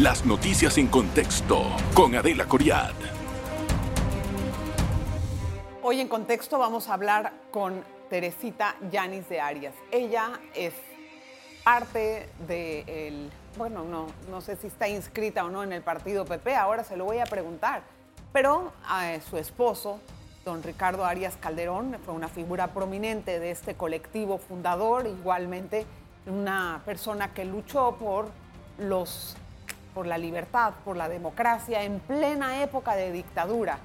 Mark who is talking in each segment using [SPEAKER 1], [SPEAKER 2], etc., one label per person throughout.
[SPEAKER 1] Las noticias en contexto con Adela Coriad.
[SPEAKER 2] Hoy en contexto vamos a hablar con Teresita Yanis de Arias. Ella es parte del, bueno, no, no sé si está inscrita o no en el partido PP, ahora se lo voy a preguntar, pero a su esposo, don Ricardo Arias Calderón, fue una figura prominente de este colectivo fundador, igualmente una persona que luchó por los por la libertad, por la democracia en plena época de dictadura.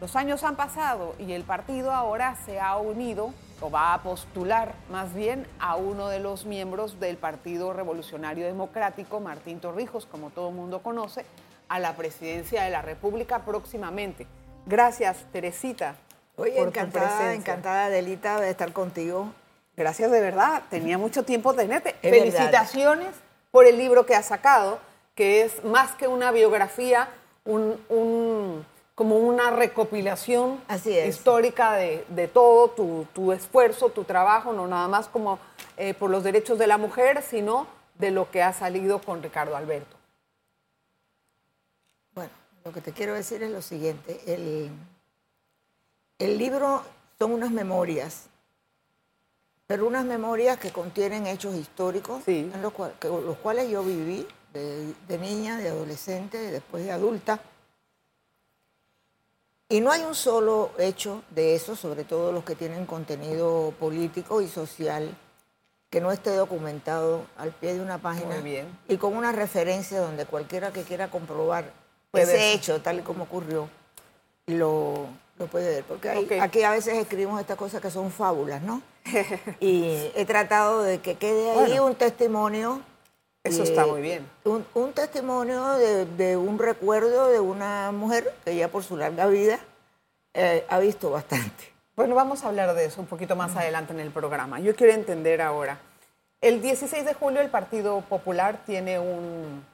[SPEAKER 2] Los años han pasado y el partido ahora se ha unido o va a postular más bien a uno de los miembros del Partido Revolucionario Democrático, Martín Torrijos, como todo el mundo conoce, a la presidencia de la República próximamente. Gracias, Teresita.
[SPEAKER 3] Oye, encantada, encantada, Delita, de estar contigo.
[SPEAKER 2] Gracias de verdad, tenía mucho tiempo de tenerte. Felicitaciones por el libro que has sacado, que es más que una biografía, un como una recopilación histórica de, todo tu, esfuerzo, tu trabajo, no nada más como eh, por los derechos de la mujer, sino de lo que ha salido con Ricardo Alberto.
[SPEAKER 3] Bueno, lo que te quiero decir es lo siguiente. El, el libro son unas memorias, pero unas memorias que contienen hechos históricos, en los, los, cuales yo viví de, de niña, de adolescente, después de adulta. Y no hay un solo hecho de eso, sobre todo los que tienen contenido político y social, que no esté documentado al pie de una página y con una referencia donde cualquiera que quiera comprobar ese hecho, tal y como ocurrió, lo, puede ver. Porque aquí a veces escribimos estas cosas que son fábulas, ¿no? y he tratado de que quede ahí un testimonio
[SPEAKER 2] eso está muy bien.
[SPEAKER 3] Un, testimonio de, un recuerdo de una mujer que ya por su larga vida eh, ha visto bastante.
[SPEAKER 2] Bueno, vamos a hablar de eso un poquito más adelante en el programa. Yo quiero entender ahora. El 16 de julio el Partido Popular tiene un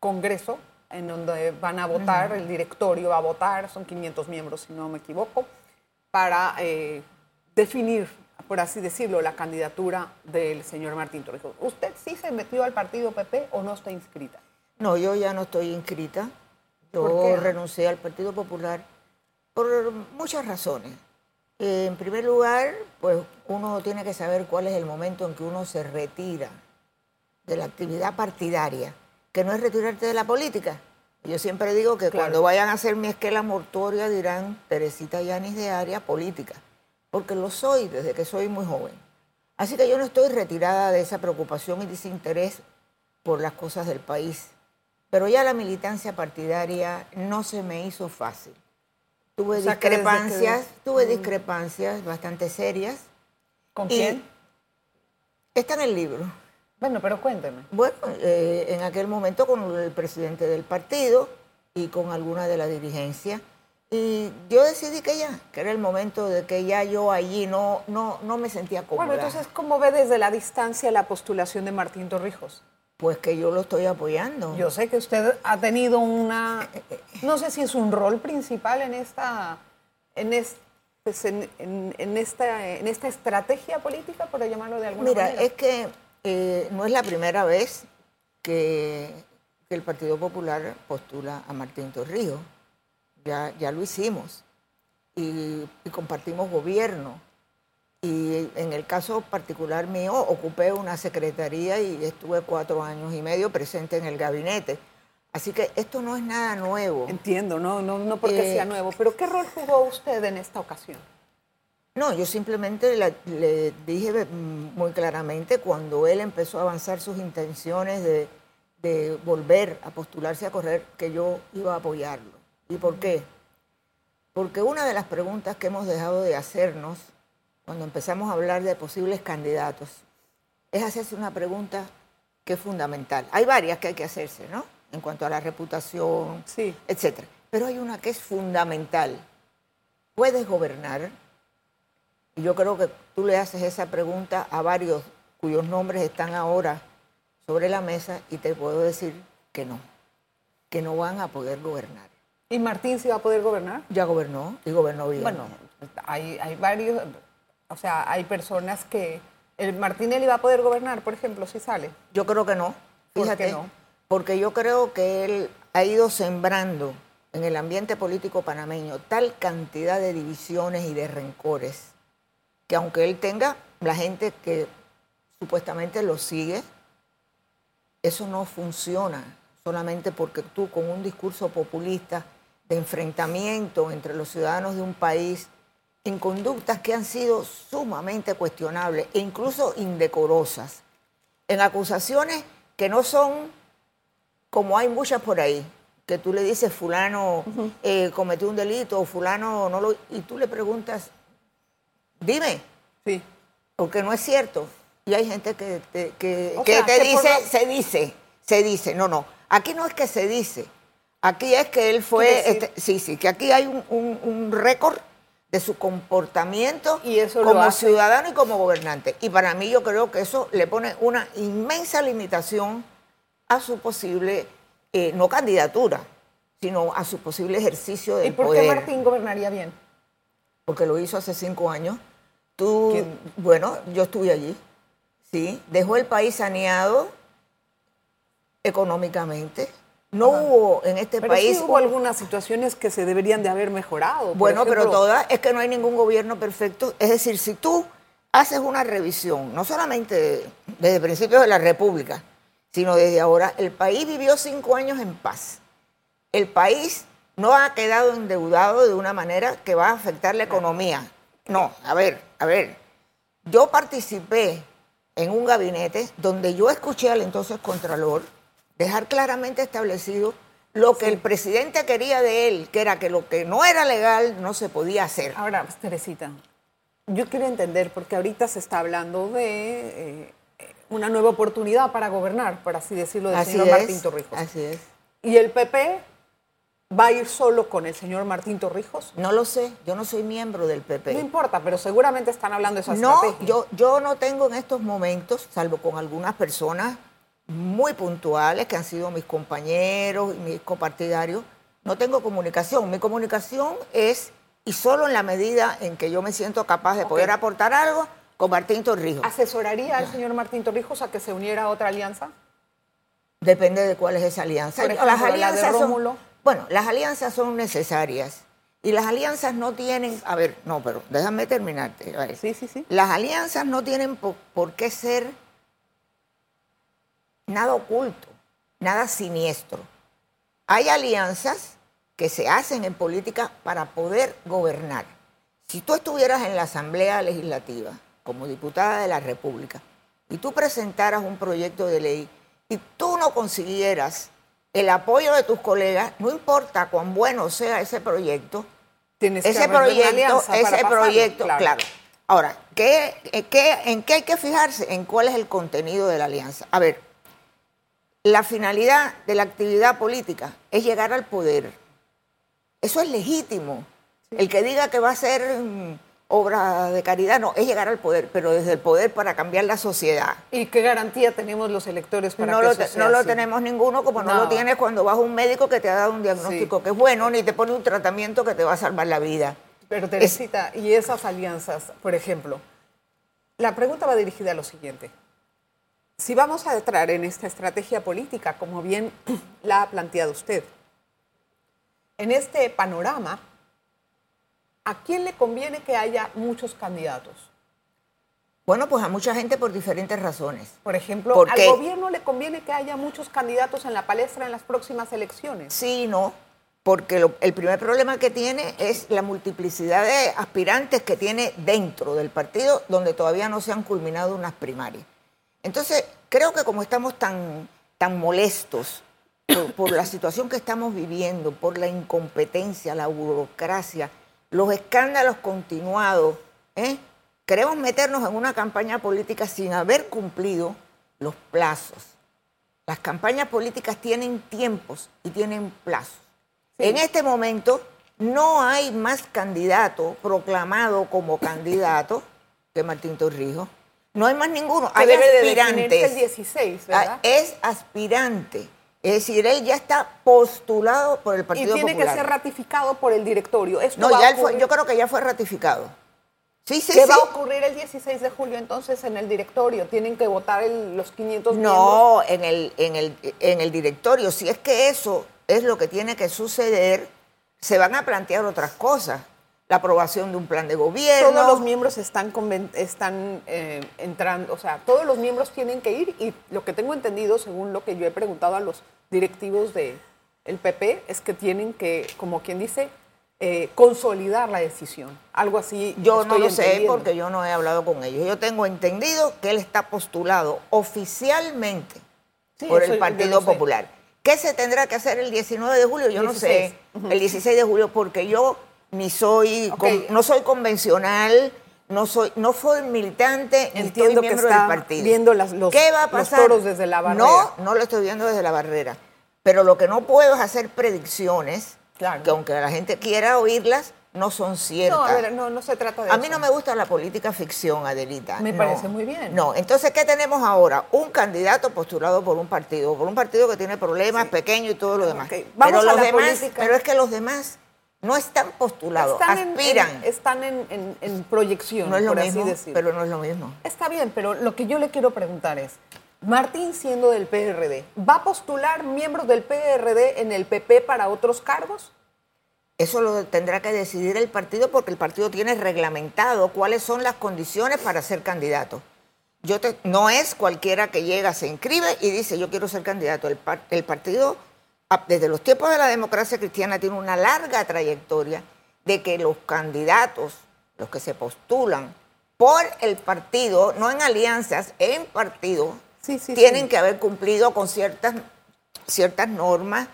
[SPEAKER 2] congreso en donde van a votar, el directorio va a votar, son 500 miembros si no me equivoco, para eh, definir por así decirlo, la candidatura del señor Martín Torrijos. ¿Usted sí se metió al partido PP o no está inscrita?
[SPEAKER 3] No, yo ya no estoy inscrita. Yo renuncié al Partido Popular por muchas razones. En primer lugar, pues uno tiene que saber cuál es el momento en que uno se retira de la actividad partidaria, que no es retirarte de la política. Yo siempre digo que cuando vayan a hacer mi esquela mortuoria dirán Teresita Yanis de área política porque lo soy desde que soy muy joven. Así que yo no estoy retirada de esa preocupación y desinterés por las cosas del país. Pero ya la militancia partidaria no se me hizo fácil. Tuve discrepancias, tuve discrepancias bastante serias.
[SPEAKER 2] ¿Con quién?
[SPEAKER 3] Está en el libro.
[SPEAKER 2] Bueno, pero cuénteme.
[SPEAKER 3] Bueno, eh, en aquel momento con el presidente del partido y con alguna de la dirigencia. Y yo decidí que ya, que era el momento de que ya yo allí no, no, no me sentía cómoda.
[SPEAKER 2] Bueno, entonces, ¿cómo ve desde la distancia la postulación de Martín Torrijos?
[SPEAKER 3] Pues que yo lo estoy apoyando.
[SPEAKER 2] Yo sé que usted ha tenido una, no sé si es un rol principal en esta, en, pues, en, esta, en esta estrategia política, por llamarlo de alguna
[SPEAKER 3] manera.
[SPEAKER 2] Mira,
[SPEAKER 3] es que eh, no es la primera vez que, que el Partido Popular postula a Martín Torrijos ya, lo hicimos y, compartimos gobierno. Y en el caso particular mío, ocupé una secretaría y estuve cuatro años y medio presente en el gabinete. Así que esto no es nada nuevo.
[SPEAKER 2] Entiendo, no, no, no porque sea eh, nuevo. Pero ¿qué rol jugó usted en esta ocasión?
[SPEAKER 3] No, yo simplemente le, dije muy claramente cuando él empezó a avanzar sus intenciones de, de volver a postularse a correr que yo iba a apoyarlo. ¿Y por qué? Porque una de las preguntas que hemos dejado de hacernos cuando empezamos a hablar de posibles candidatos es hacerse una pregunta que es fundamental. Hay varias que hay que hacerse, ¿no? En cuanto a la reputación, sí. etc. Pero hay una que es fundamental. ¿Puedes gobernar? Y yo creo que tú le haces esa pregunta a varios cuyos nombres están ahora sobre la mesa y te puedo decir que no, que no van a poder gobernar.
[SPEAKER 2] ¿Y Martín sí va a poder gobernar?
[SPEAKER 3] Ya gobernó y gobernó bien.
[SPEAKER 2] Bueno, hay, hay varios, o sea, hay personas que... ¿El Martín él va a poder gobernar, por ejemplo, si sale?
[SPEAKER 3] Yo creo que no.
[SPEAKER 2] Fíjate. ¿Por qué no?
[SPEAKER 3] porque yo creo que él ha ido sembrando en el ambiente político panameño tal cantidad de divisiones y de rencores que aunque él tenga la gente que supuestamente lo sigue, eso no funciona solamente porque tú con un discurso populista de enfrentamiento entre los ciudadanos de un país en conductas que han sido sumamente cuestionables e incluso indecorosas, en acusaciones que no son como hay muchas por ahí, que tú le dices fulano eh, cometió un delito o fulano no lo... y tú le preguntas, dime,
[SPEAKER 2] Sí.
[SPEAKER 3] porque no es cierto. Y hay gente que, te- que, que
[SPEAKER 2] sea,
[SPEAKER 3] te dice,
[SPEAKER 2] lo-
[SPEAKER 3] se dice, se dice. No, no. Aquí no es que se dice. Aquí es que él fue, este, sí, sí, que aquí hay un, un- un récord de su comportamiento
[SPEAKER 2] Y eso lo
[SPEAKER 3] como ciudadano y como gobernante. Y para mí yo creo que eso le pone una inmensa limitación a su posible, eh, no candidatura, sino a su posible ejercicio del
[SPEAKER 2] ¿Y por
[SPEAKER 3] poder
[SPEAKER 2] qué Martín gobernaría bien?
[SPEAKER 3] porque lo hizo hace cinco años. Tú, bueno, yo estuve allí, sí, dejó el país saneado económicamente. No hubo en este
[SPEAKER 2] Pero
[SPEAKER 3] país.
[SPEAKER 2] sí hubo algunas situaciones que se deberían de haber mejorado.
[SPEAKER 3] Bueno, pero todas, es que no hay ningún gobierno perfecto. Es decir, si tú haces una revisión, no solamente desde principios de la República, sino desde ahora, el país vivió cinco años en paz. El país no ha quedado endeudado de una manera que va a afectar la economía. No, a ver, a ver. Yo participé en un gabinete donde yo escuché al entonces Contralor dejar claramente establecido lo que el presidente quería de él, que era que lo que no era legal no se podía hacer.
[SPEAKER 2] Ahora, pues, Teresita, yo quiero entender, porque ahorita se está hablando de eh, una nueva oportunidad para gobernar, por así decirlo, del
[SPEAKER 3] Así
[SPEAKER 2] señor
[SPEAKER 3] es,
[SPEAKER 2] Martín Torrijos.
[SPEAKER 3] así es.
[SPEAKER 2] ¿Y el PP va a ir solo con el señor Martín Torrijos?
[SPEAKER 3] No lo sé, yo no soy miembro del PP.
[SPEAKER 2] No importa, pero seguramente están hablando de esa
[SPEAKER 3] No,
[SPEAKER 2] estrategia.
[SPEAKER 3] yo, yo no tengo en estos momentos, salvo con algunas personas muy puntuales que han sido mis compañeros y mis copartidarios, no tengo comunicación. Mi comunicación es, y solo en la medida en que yo me siento capaz de poder aportar algo, con Martín Torrijos.
[SPEAKER 2] ¿Asesoraría al señor Martín Torrijos a que se uniera a otra alianza?
[SPEAKER 3] Depende de cuál es esa alianza.
[SPEAKER 2] Por
[SPEAKER 3] las
[SPEAKER 2] ejemplo, la de
[SPEAKER 3] alianzas son, bueno, las alianzas son necesarias y las alianzas no tienen, a ver, no, pero déjame terminarte.
[SPEAKER 2] Sí, sí, sí.
[SPEAKER 3] Las alianzas no tienen po- por, qué ser nada oculto, nada siniestro. Hay alianzas que se hacen en política para poder gobernar. Si tú estuvieras en la Asamblea Legislativa como diputada de la República y tú presentaras un proyecto de ley y tú no consiguieras el apoyo de tus colegas, no importa cuán bueno sea ese proyecto,
[SPEAKER 2] Tienes
[SPEAKER 3] ese proyecto, ese
[SPEAKER 2] pasarlo,
[SPEAKER 3] proyecto, claro. Ahora, ¿qué, qué- ¿en qué hay que fijarse? En cuál es el contenido de la alianza. A ver, la finalidad de la actividad política es llegar al poder. Eso es legítimo. El que diga que va a ser mm, obra de caridad, no, es llegar al poder, pero desde el poder para cambiar la sociedad.
[SPEAKER 2] ¿Y qué garantía tenemos los electores para
[SPEAKER 3] No
[SPEAKER 2] que
[SPEAKER 3] lo,
[SPEAKER 2] eso sea
[SPEAKER 3] no lo tenemos ninguno, como no,
[SPEAKER 2] No.
[SPEAKER 3] lo tienes cuando vas a un médico que te ha dado un diagnóstico
[SPEAKER 2] Sí.
[SPEAKER 3] que es bueno, ni te pone un tratamiento que te va a salvar la vida.
[SPEAKER 2] Pero Teresita, y esas alianzas, por ejemplo, la pregunta va dirigida a lo siguiente. Si vamos a entrar en esta estrategia política, como bien la ha planteado usted, en este panorama, ¿a quién le conviene que haya muchos candidatos?
[SPEAKER 3] Bueno, pues a mucha gente por diferentes razones.
[SPEAKER 2] Por ejemplo,
[SPEAKER 3] ¿Por
[SPEAKER 2] al
[SPEAKER 3] qué?
[SPEAKER 2] gobierno le conviene que haya muchos candidatos en la palestra en las próximas elecciones.
[SPEAKER 3] Sí no, porque lo- el primer problema que tiene es la multiplicidad de aspirantes que tiene dentro del partido, donde todavía no se han culminado unas primarias. Entonces, creo que como estamos tan, tan molestos por, por la situación que estamos viviendo, por la incompetencia, la burocracia, los escándalos continuados, ¿eh? queremos meternos en una campaña política sin haber cumplido los plazos. Las campañas políticas tienen tiempos y tienen plazos. En este momento no hay más candidato proclamado como candidato que Martín Torrijos. No hay más ninguno.
[SPEAKER 2] Que
[SPEAKER 3] Hay
[SPEAKER 2] debe de definirse
[SPEAKER 3] aspirantes.
[SPEAKER 2] el 16, ¿verdad?
[SPEAKER 3] Ah, Es aspirante. Es decir, él ya está postulado por el
[SPEAKER 2] y
[SPEAKER 3] Partido
[SPEAKER 2] tiene
[SPEAKER 3] Popular.
[SPEAKER 2] que ser ratificado por el directorio. Esto
[SPEAKER 3] No, ya él fue- yo creo que ya fue ratificado. Sí, sí,
[SPEAKER 2] ¿Qué
[SPEAKER 3] sí.
[SPEAKER 2] va a ocurrir el 16 de julio entonces en el directorio? ¿Tienen que votar el- los 500 miembros?
[SPEAKER 3] No, en el, en, el, en el directorio. Si es que eso es lo que tiene que suceder, se van a plantear otras cosas. La aprobación de un plan de gobierno.
[SPEAKER 2] Todos los miembros están, están eh, entrando, o sea, todos los miembros tienen que ir y lo que tengo entendido, según lo que yo he preguntado a los directivos del el PP, es que tienen que, como quien dice, eh, consolidar la decisión. Algo así.
[SPEAKER 3] Yo no lo sé porque yo no he hablado con ellos. Yo tengo entendido que él está postulado oficialmente
[SPEAKER 2] Sí,
[SPEAKER 3] por el Partido
[SPEAKER 2] sé.
[SPEAKER 3] Popular. ¿Qué se tendrá que hacer el 19 de julio? Yo
[SPEAKER 2] 16.
[SPEAKER 3] no sé. El 16 de julio porque yo ni soy con- no soy convencional, no soy no soy militante ni
[SPEAKER 2] Entiendo
[SPEAKER 3] estoy
[SPEAKER 2] que está
[SPEAKER 3] del partido.
[SPEAKER 2] viendo las- los-
[SPEAKER 3] ¿Qué va a
[SPEAKER 2] los
[SPEAKER 3] pasar?
[SPEAKER 2] toros desde la barrera.
[SPEAKER 3] No, no lo estoy viendo desde la barrera. Pero lo que no puedo es hacer predicciones
[SPEAKER 2] Claro.
[SPEAKER 3] que aunque la gente quiera oírlas, no son ciertas.
[SPEAKER 2] No, a ver, no, no se trata de
[SPEAKER 3] A
[SPEAKER 2] eso.
[SPEAKER 3] mí no me gusta la política ficción, Adelita.
[SPEAKER 2] Me
[SPEAKER 3] No.
[SPEAKER 2] parece muy bien.
[SPEAKER 3] No, entonces, ¿qué tenemos ahora? Un candidato postulado por un partido, por un partido que tiene problemas pequeños y todo lo demás.
[SPEAKER 2] Vamos
[SPEAKER 3] Pero
[SPEAKER 2] a
[SPEAKER 3] los
[SPEAKER 2] la
[SPEAKER 3] demás,
[SPEAKER 2] política.
[SPEAKER 3] pero es que los demás no están postulados,
[SPEAKER 2] Están en-
[SPEAKER 3] aspiran.
[SPEAKER 2] en- están en, en- proyección,
[SPEAKER 3] no es lo
[SPEAKER 2] por
[SPEAKER 3] mismo,
[SPEAKER 2] así decirlo.
[SPEAKER 3] pero no es lo mismo.
[SPEAKER 2] Está bien, pero lo que yo le quiero preguntar es, Martín siendo del PRD, ¿va a postular miembros del PRD en el PP para otros cargos?
[SPEAKER 3] Eso lo tendrá que decidir el partido porque el partido tiene reglamentado cuáles son las condiciones para ser candidato. Yo te- no es cualquiera que llega, se inscribe y dice yo quiero ser candidato. El, par- el partido, desde los tiempos de la democracia cristiana, tiene una larga trayectoria de que los candidatos, los que se postulan por el partido, no en alianzas, en partido,
[SPEAKER 2] Sí, sí,
[SPEAKER 3] tienen
[SPEAKER 2] sí.
[SPEAKER 3] que haber cumplido con ciertas, ciertas normas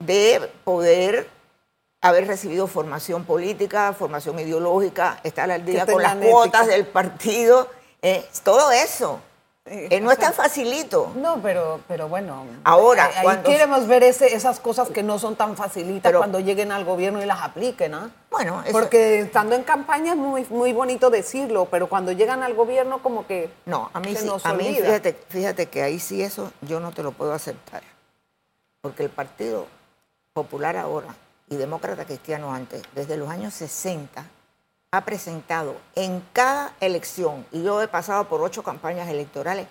[SPEAKER 3] de poder haber recibido formación política, formación ideológica, estar al día con las cuotas del partido, eh, todo eso.
[SPEAKER 2] Eh,
[SPEAKER 3] Eh, no es tan facilito.
[SPEAKER 2] No, pero, pero bueno.
[SPEAKER 3] Ahora,
[SPEAKER 2] ahí-
[SPEAKER 3] cuando-
[SPEAKER 2] queremos ver ese- esas cosas que no son tan facilitas
[SPEAKER 3] Pero-
[SPEAKER 2] cuando lleguen al gobierno y las apliquen, ¿ah?
[SPEAKER 3] Bueno, eso-
[SPEAKER 2] Porque estando en campaña es muy, muy bonito decirlo, pero cuando llegan al gobierno como que
[SPEAKER 3] No, a mí
[SPEAKER 2] se
[SPEAKER 3] sí,
[SPEAKER 2] nos
[SPEAKER 3] a mí fíjate, fíjate que ahí sí eso yo no te lo puedo aceptar. Porque el Partido Popular ahora y Demócrata Cristiano antes, desde los años 60, ha presentado en cada elección, y yo he pasado por ocho campañas electorales,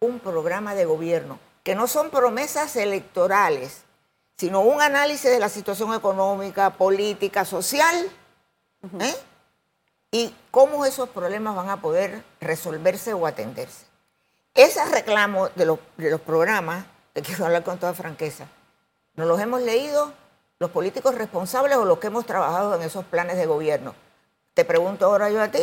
[SPEAKER 3] un programa de gobierno, que no son promesas electorales, sino un análisis de la situación económica, política, social, ¿eh? y cómo esos problemas van a poder resolverse o atenderse. Esos reclamos de los, de los programas, te quiero hablar con toda franqueza, ¿nos los hemos leído los políticos responsables o los que hemos trabajado en esos planes de gobierno? Te pregunto ahora yo a ti,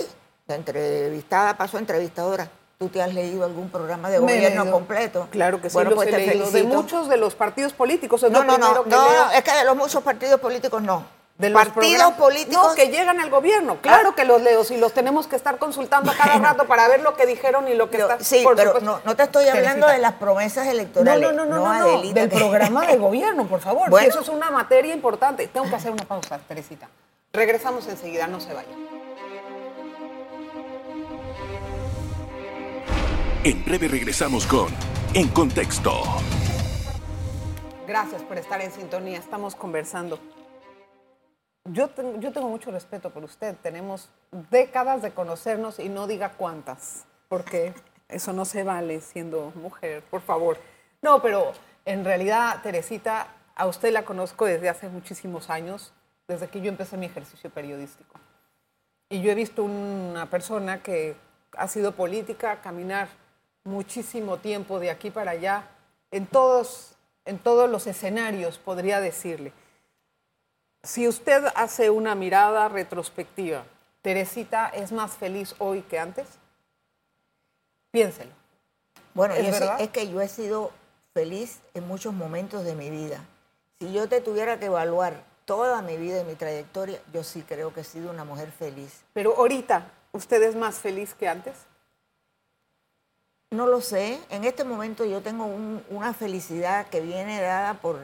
[SPEAKER 3] de entrevistada paso a entrevistadora, ¿tú te has leído algún programa de gobierno completo?
[SPEAKER 2] Claro que sí,
[SPEAKER 3] Bueno,
[SPEAKER 2] los
[SPEAKER 3] pues
[SPEAKER 2] he
[SPEAKER 3] te
[SPEAKER 2] leído. De muchos de los partidos políticos. Es
[SPEAKER 3] No, no, no, no, no, es que de los muchos partidos políticos no.
[SPEAKER 2] De los
[SPEAKER 3] partidos políticos
[SPEAKER 2] No, que llegan al gobierno. Claro que los leo. Si los tenemos que estar consultando a cada rato para ver lo que dijeron y lo que está.
[SPEAKER 3] sí,
[SPEAKER 2] por
[SPEAKER 3] pero no, no te estoy hablando de las promesas electorales.
[SPEAKER 2] no, no, no, no, no,
[SPEAKER 3] Adelita,
[SPEAKER 2] del
[SPEAKER 3] que-
[SPEAKER 2] programa de gobierno, por favor.
[SPEAKER 3] Bueno.
[SPEAKER 2] Eso es una materia importante. Tengo que hacer una pausa, Teresita. Regresamos enseguida, no se vayan.
[SPEAKER 1] En breve regresamos con En Contexto.
[SPEAKER 2] Gracias por estar en sintonía. Estamos conversando. Yo, tengo- yo tengo mucho respeto por usted. Tenemos décadas de conocernos y no diga cuántas, porque eso no se vale siendo mujer, por favor. No, pero en realidad, Teresita, a usted la conozco desde hace muchísimos años, desde que yo empecé mi ejercicio periodístico. Y yo he visto una persona que ha sido política, caminar muchísimo tiempo de aquí para allá, en todos, en todos los escenarios, podría decirle. Si usted hace una mirada retrospectiva, ¿Teresita es más feliz hoy que antes? Piénselo.
[SPEAKER 3] Bueno,
[SPEAKER 2] ¿Es
[SPEAKER 3] yo que yo he sido feliz en muchos momentos de mi vida. Si yo te tuviera que evaluar toda mi vida y mi trayectoria, yo sí creo que he sido una mujer feliz.
[SPEAKER 2] Pero ahorita, ¿usted es más feliz que antes?
[SPEAKER 3] No lo sé. En este momento yo tengo un- una felicidad que viene dada por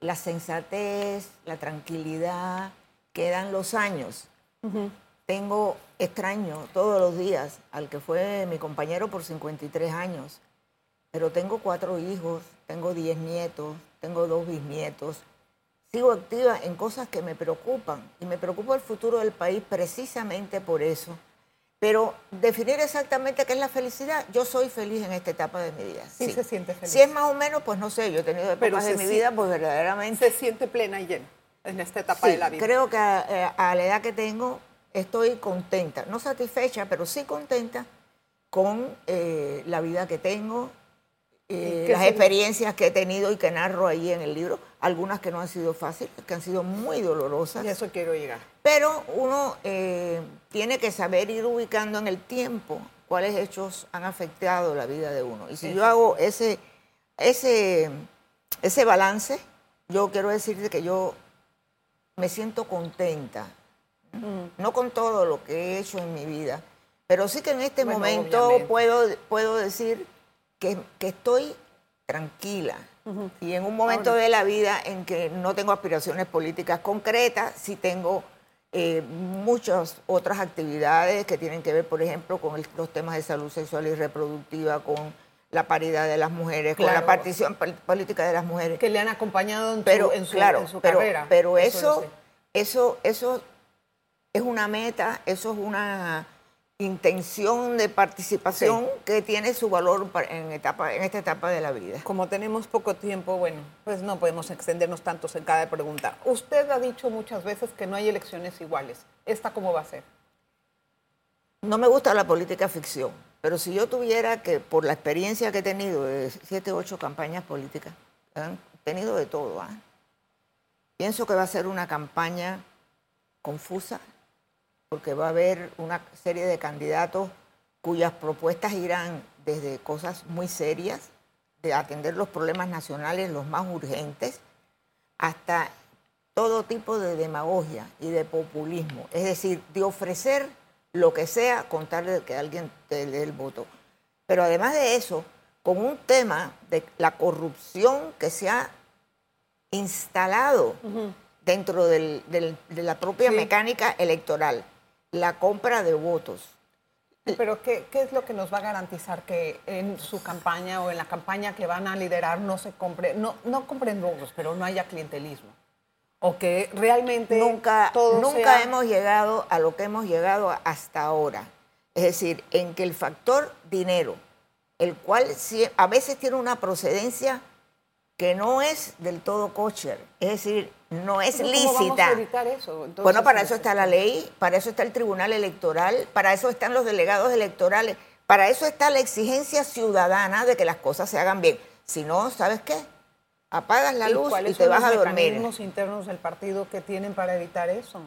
[SPEAKER 3] la sensatez, la tranquilidad que dan los años. Tengo extraño todos los días al que fue mi compañero por 53 años, pero tengo cuatro hijos, tengo 10 nietos, tengo dos bisnietos. Sigo activa en cosas que me preocupan y me preocupa el futuro del país precisamente por eso, Pero definir exactamente qué es la felicidad, yo soy feliz en esta etapa de mi vida.
[SPEAKER 2] Sí, se siente feliz.
[SPEAKER 3] Si es más o menos, pues no sé, yo he tenido épocas de mi vida, pues verdaderamente...
[SPEAKER 2] Se siente plena y llena en esta etapa de la vida.
[SPEAKER 3] creo que a, a, la edad que tengo estoy contenta, no satisfecha, pero sí contenta con eh, la vida que tengo, eh, las experiencias que he tenido y que narro ahí en el libro, algunas que no han sido fáciles, que han sido muy dolorosas.
[SPEAKER 2] Y eso quiero llegar.
[SPEAKER 3] Pero uno eh, tiene que saber ir ubicando en el tiempo cuáles hechos han afectado la vida de uno. Y si yo hago ese, ese, ese balance, yo quiero decirte que yo me siento contenta, mm. no con todo lo que he hecho en mi vida, pero sí que en este momento puedo, puedo decir que, estoy tranquila. Y en un momento de la vida en que no tengo aspiraciones políticas concretas, sí tengo eh, muchas otras actividades que tienen que ver, por ejemplo, con los temas de salud sexual y reproductiva, con la paridad de las mujeres, con la partición política de las mujeres.
[SPEAKER 2] Que le han acompañado en su, en su,
[SPEAKER 3] pero,
[SPEAKER 2] carrera.
[SPEAKER 3] Pero eso, eso, eso es una meta, eso es una intención de participación que tiene su valor en, etapa, en esta etapa de la vida.
[SPEAKER 2] Como tenemos poco tiempo, bueno, pues no podemos extendernos tantos en cada pregunta. Usted ha dicho muchas veces que no hay elecciones iguales. ¿Esta cómo va a ser?
[SPEAKER 3] No me gusta la política ficción, pero si yo tuviera que, por la experiencia que he tenido de siete, ocho campañas políticas, han tenido de todo, ¿ah? pienso que va a ser una campaña confusa, porque va a haber una serie de candidatos cuyas propuestas irán desde cosas muy serias, de atender los problemas nacionales los más urgentes, hasta todo tipo de demagogia y de populismo, es decir, de ofrecer lo que sea con tal de que alguien te dé el voto. Pero además de eso, con un tema de la corrupción que se ha instalado dentro de la propia mecánica electoral la compra de votos.
[SPEAKER 2] Pero ¿qué, ¿qué, es lo que nos va a garantizar que en su campaña o en la campaña que van a liderar no se compre, no, no compren votos, pero no haya clientelismo? O que realmente
[SPEAKER 3] nunca, nunca hemos llegado a lo que hemos llegado hasta ahora. Es decir, en que el factor dinero, el cual a veces tiene una procedencia que no es del todo kosher, es decir, no es lícita. ¿Cómo vamos a
[SPEAKER 2] evitar eso?
[SPEAKER 3] bueno, para eso está la ley, para eso está el Tribunal Electoral, para eso están los delegados electorales, para eso está la exigencia ciudadana de que las cosas se hagan bien. Si no, ¿sabes qué? Apagas la luz y te vas a dormir. ¿Cuáles son los
[SPEAKER 2] internos del partido que tienen para evitar eso?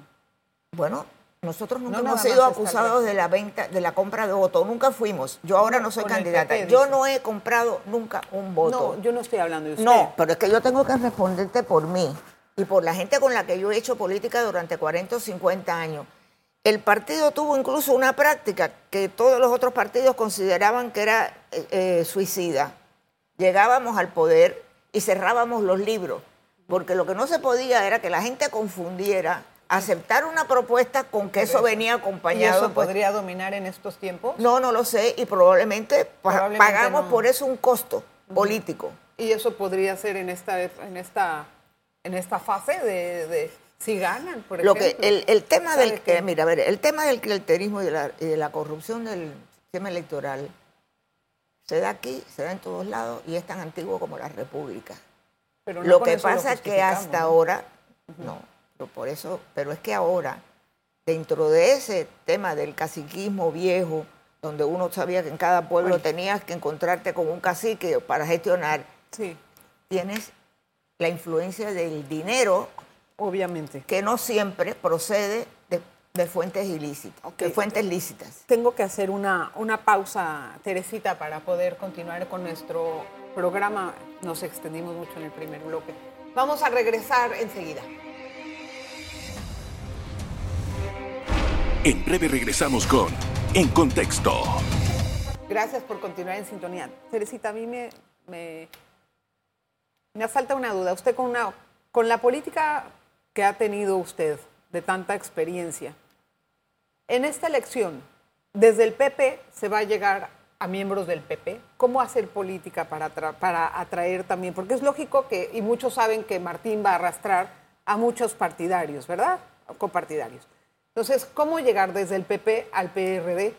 [SPEAKER 3] Bueno, nosotros nunca hemos sido acusados de la venta, de la compra de voto, nunca fuimos. Yo ahora no soy candidata. yo no he comprado nunca un voto.
[SPEAKER 2] No, yo no estoy hablando de usted.
[SPEAKER 3] No, pero es que yo tengo que responderte por mí y por la gente con la que yo he hecho política durante 40 o 50 años. El partido tuvo incluso una práctica que todos los otros partidos consideraban que era eh, eh, suicida. Llegábamos al poder y cerrábamos los libros, porque lo que no se podía era que la gente confundiera aceptar una propuesta con que eso venía acompañado. ¿Y
[SPEAKER 2] eso pues. podría dominar en estos tiempos?
[SPEAKER 3] No, no lo sé y probablemente, pagamos por eso un costo político.
[SPEAKER 2] ¿Y eso podría ser en esta, en esta, en esta fase de, si ganan, por
[SPEAKER 3] lo Que, el, tema del que, mira, a ver, el tema del clientelismo y de, la, y de la corrupción del sistema electoral se da aquí, se da en todos lados y es tan antiguo como la República. Pero lo que pasa es que hasta ahora, no, por eso, pero es que ahora, dentro de ese tema del caciquismo viejo, donde uno sabía que en cada pueblo tenías que encontrarte con un cacique para gestionar, tienes la influencia del dinero,
[SPEAKER 2] obviamente,
[SPEAKER 3] que no siempre procede de, fuentes ilícitas, de fuentes lícitas.
[SPEAKER 2] Tengo que hacer una, una pausa, Teresita, para poder continuar con nuestro programa. Nos extendimos mucho en el primer bloque. Vamos a regresar enseguida.
[SPEAKER 1] En breve regresamos con En Contexto.
[SPEAKER 2] Gracias por continuar en sintonía. Teresita, a mí me, me, me falta una duda. Usted con, la política que ha tenido usted de tanta experiencia, en esta elección, desde el PP se va a llegar a miembros del PP. ¿Cómo hacer política para, para atraer también? Porque es lógico que, y muchos saben que Martín va a arrastrar a muchos partidarios, ¿verdad? Copartidarios. Entonces, ¿cómo llegar desde el PP al PRD?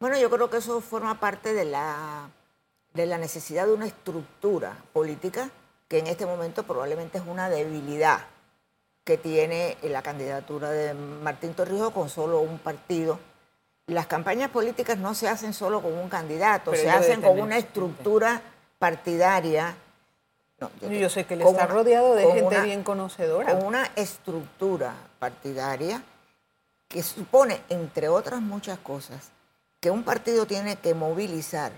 [SPEAKER 3] Bueno, yo creo que eso forma parte de la, de la necesidad de una estructura política que en este momento probablemente es una debilidad que tiene la candidatura de Martín Torrijos con solo un partido. Las campañas políticas no se hacen solo con un candidato,
[SPEAKER 2] Pero
[SPEAKER 3] se hacen con una estructura partidaria. No,
[SPEAKER 2] Yo sé que
[SPEAKER 3] con
[SPEAKER 2] está
[SPEAKER 3] una-
[SPEAKER 2] rodeado de gente
[SPEAKER 3] una-
[SPEAKER 2] bien conocedora.
[SPEAKER 3] Con una estructura partidaria que supone, entre otras muchas cosas, que un partido tiene que movilizar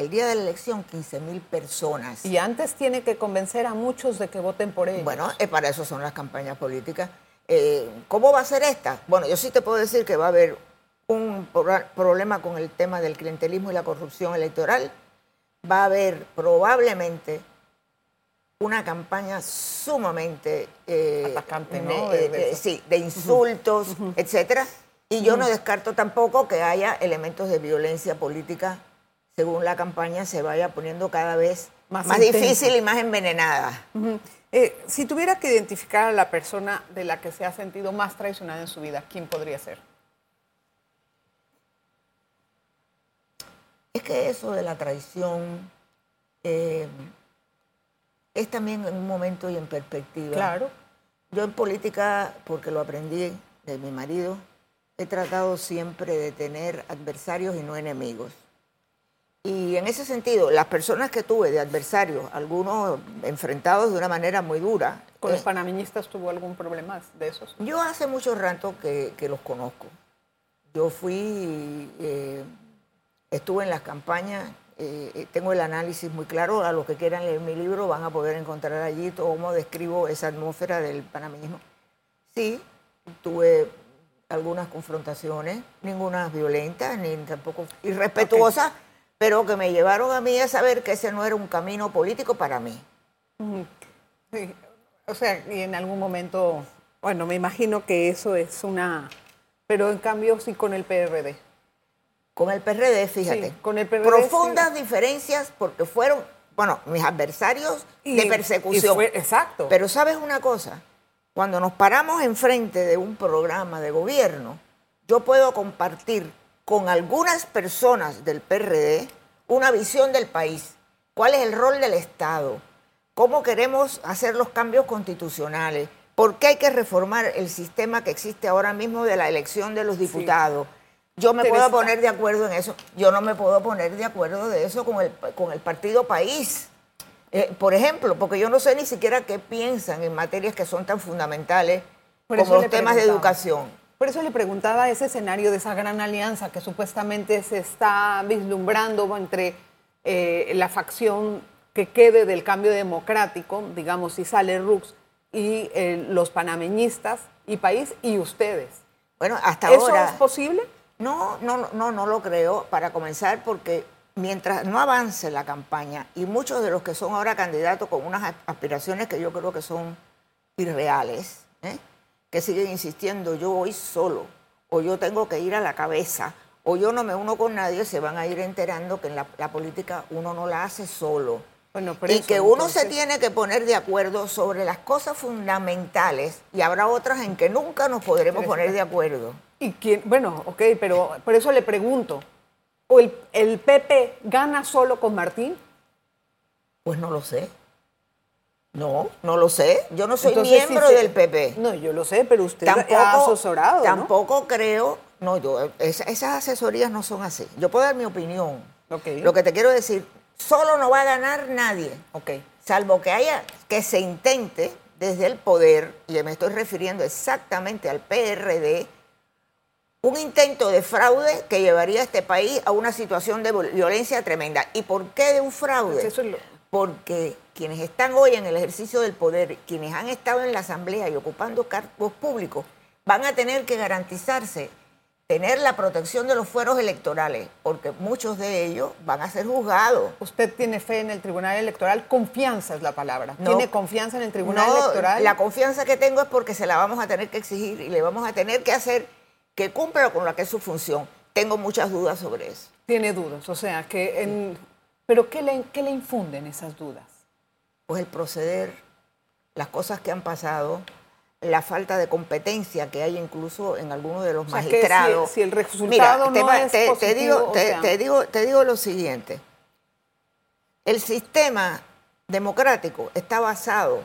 [SPEAKER 3] el día de la elección 15 mil personas.
[SPEAKER 2] Y antes tiene que convencer a muchos de que voten por él.
[SPEAKER 3] Bueno, eh, para eso son las campañas políticas. Eh, ¿Cómo va a ser esta? Bueno, yo sí te puedo decir que va a haber un pro- problema con el tema del clientelismo y la corrupción electoral. Va a haber probablemente una campaña sumamente eh,
[SPEAKER 2] Atacante,
[SPEAKER 3] ne-
[SPEAKER 2] ¿no? De-
[SPEAKER 3] eh,
[SPEAKER 2] de
[SPEAKER 3] sí, de insultos, etcétera. Y yo no descarto tampoco que haya elementos de violencia política según la campaña se vaya poniendo cada vez
[SPEAKER 2] Más
[SPEAKER 3] difícil y más envenenada.
[SPEAKER 2] Eh, si tuviera que identificar a la persona de la que se ha sentido más traicionada en su vida, ¿quién podría ser?
[SPEAKER 3] Es que eso de la traición eh, es también en un momento y en perspectiva.
[SPEAKER 2] Claro.
[SPEAKER 3] Yo en política, porque lo aprendí de mi marido, he tratado siempre de tener adversarios y no enemigos. Y en ese sentido, las personas que tuve de adversarios, algunos enfrentados de una manera muy dura,
[SPEAKER 2] ¿Con
[SPEAKER 3] eh,
[SPEAKER 2] los panameñistas tuvo algún problema de esos?
[SPEAKER 3] yo hace mucho rato que, que los conozco. Yo fui, eh, estuve en las campañas, eh, eh, tengo el análisis muy claro. A los que quieran leer mi libro van a poder encontrar allí cómo describo esa atmósfera del panameñismo. Sí, tuve algunas confrontaciones, ninguna violenta, ni tampoco irrespetuosa, pero que me llevaron a mí a saber que ese no era un camino político para mí.
[SPEAKER 2] Sí. O sea, y en algún momento, bueno, me imagino que eso es una... Pero en cambio sí con el PRD.
[SPEAKER 3] Con el PRD, fíjate.
[SPEAKER 2] Sí, con el PRD
[SPEAKER 3] Profundas diferencias porque fueron, bueno, mis adversarios
[SPEAKER 2] Y-
[SPEAKER 3] de
[SPEAKER 2] y
[SPEAKER 3] persecución.
[SPEAKER 2] fue- exacto.
[SPEAKER 3] Pero sabes una cosa, cuando nos paramos enfrente de un programa de gobierno, yo puedo compartir con algunas personas del PRD una visión del país, cuál es el rol del Estado, cómo queremos hacer los cambios constitucionales, por qué hay que reformar el sistema que existe ahora mismo de la elección de los diputados. Yo me
[SPEAKER 2] Teresa.
[SPEAKER 3] puedo poner de acuerdo en eso. Yo no me puedo poner de acuerdo de eso con el, con el partido país. Eh, por ejemplo, porque yo no sé ni siquiera qué piensan en materias que son tan fundamentales
[SPEAKER 2] Por
[SPEAKER 3] como los temas de educación.
[SPEAKER 2] Por eso le preguntaba ese escenario de esa gran alianza que supuestamente se está vislumbrando entre eh, la facción que quede del cambio democrático, digamos, si sale Rux, y eh, los panameñistas y país y ustedes.
[SPEAKER 3] Bueno, hasta
[SPEAKER 2] ¿Eso
[SPEAKER 3] ahora.
[SPEAKER 2] es posible?
[SPEAKER 3] No, no, no, no lo creo, para comenzar, porque mientras no avance la campaña y muchos de los que son ahora candidatos con unas aspiraciones que yo creo que son irreales, ¿eh? Que siguen insistiendo, yo voy solo, o yo tengo que ir a la cabeza, o yo no me uno con nadie, se van a ir enterando que en la, la política uno no la hace solo.
[SPEAKER 2] Bueno,
[SPEAKER 3] y
[SPEAKER 2] eso,
[SPEAKER 3] que uno se tiene que poner de acuerdo sobre las cosas fundamentales y habrá otras en que nunca nos podremos poner de acuerdo.
[SPEAKER 2] ¿Y quién? Bueno, ok, pero por eso le pregunto, ¿o el, el PP gana solo con Martín?
[SPEAKER 3] Pues no lo sé. No, no lo sé. Yo no soy
[SPEAKER 2] Entonces,
[SPEAKER 3] miembro
[SPEAKER 2] se-
[SPEAKER 3] del PP.
[SPEAKER 2] No, yo lo sé, pero usted ha
[SPEAKER 3] Tampoco,
[SPEAKER 2] asesorado, ¿no?
[SPEAKER 3] tampoco creo, no, yo, esa- esas asesorías no son así. Yo puedo dar mi opinión. Lo que te quiero decir, solo no va a ganar nadie, salvo que haya, que se intente desde el poder, y me estoy refiriendo exactamente al PRD, un intento de fraude que llevaría a este país a una situación de violencia tremenda. ¿Y por qué de un fraude?
[SPEAKER 2] Pues eso es lo-
[SPEAKER 3] Porque quienes están hoy en el ejercicio del poder, quienes han estado en la Asamblea y ocupando cargos públicos, van a tener que garantizarse tener la protección de los fueros electorales, porque muchos de ellos van a ser juzgados.
[SPEAKER 2] Usted tiene fe en el Tribunal Electoral, confianza es la palabra.
[SPEAKER 3] No.
[SPEAKER 2] ¿Tiene confianza en el Tribunal
[SPEAKER 3] No,
[SPEAKER 2] Electoral?
[SPEAKER 3] La confianza que tengo es porque se la vamos a tener que exigir y le vamos a tener que hacer que cumpla con lo que es su función. Tengo muchas dudas sobre eso.
[SPEAKER 2] Tiene dudas, o sea, que en... ¿Pero qué le, qué le infunden esas dudas?
[SPEAKER 3] Pues el proceder, las cosas que han pasado, la falta de competencia que hay incluso en algunos de los
[SPEAKER 2] O sea, que si-
[SPEAKER 3] magistrados.
[SPEAKER 2] si el resultado
[SPEAKER 3] te,
[SPEAKER 2] no
[SPEAKER 3] va-
[SPEAKER 2] es
[SPEAKER 3] te- te digo,
[SPEAKER 2] o
[SPEAKER 3] te,
[SPEAKER 2] sea-
[SPEAKER 3] te digo, te digo lo siguiente. El sistema democrático está basado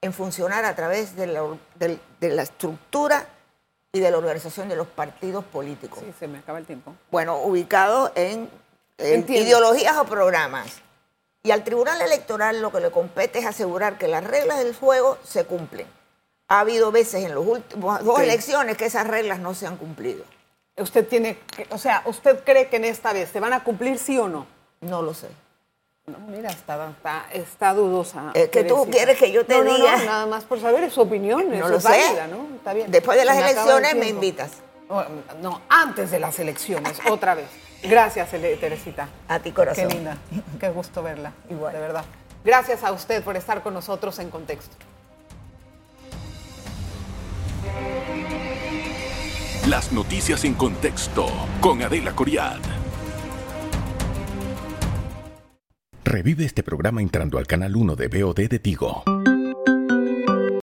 [SPEAKER 3] en funcionar a través la, de la estructura y de la organización de los partidos políticos.
[SPEAKER 2] Sí, se me acaba el tiempo.
[SPEAKER 3] Bueno, ubicado en, en ideologías o programas. Y al Tribunal Electoral lo que le compete es asegurar que las reglas del juego se cumplen. Ha habido veces en las últimas dos elecciones que esas reglas no se han cumplido.
[SPEAKER 2] Usted tiene, que- o sea, ¿usted cree que en esta vez se van a cumplir sí o no?
[SPEAKER 3] No lo sé.
[SPEAKER 2] No, mira, está, está, está dudosa.
[SPEAKER 3] Es que tú quieres que yo te
[SPEAKER 2] no, no,
[SPEAKER 3] diga.
[SPEAKER 2] No, nada más por saber es su opinión,
[SPEAKER 3] No
[SPEAKER 2] eso
[SPEAKER 3] lo
[SPEAKER 2] es
[SPEAKER 3] sé.
[SPEAKER 2] válida, ¿no? Está bien.
[SPEAKER 3] Después de las
[SPEAKER 2] me
[SPEAKER 3] elecciones me invitas.
[SPEAKER 2] Oh, No, antes de las elecciones, otra vez. Gracias, Teresita.
[SPEAKER 3] A ti, corazón.
[SPEAKER 2] Qué linda, qué gusto verla,
[SPEAKER 3] Igual.
[SPEAKER 2] de verdad. Gracias a usted por estar con nosotros en Contexto.
[SPEAKER 1] Las noticias en contexto con Adela Coriad.
[SPEAKER 4] Revive este programa entrando al canal 1 de BOD de Tigo.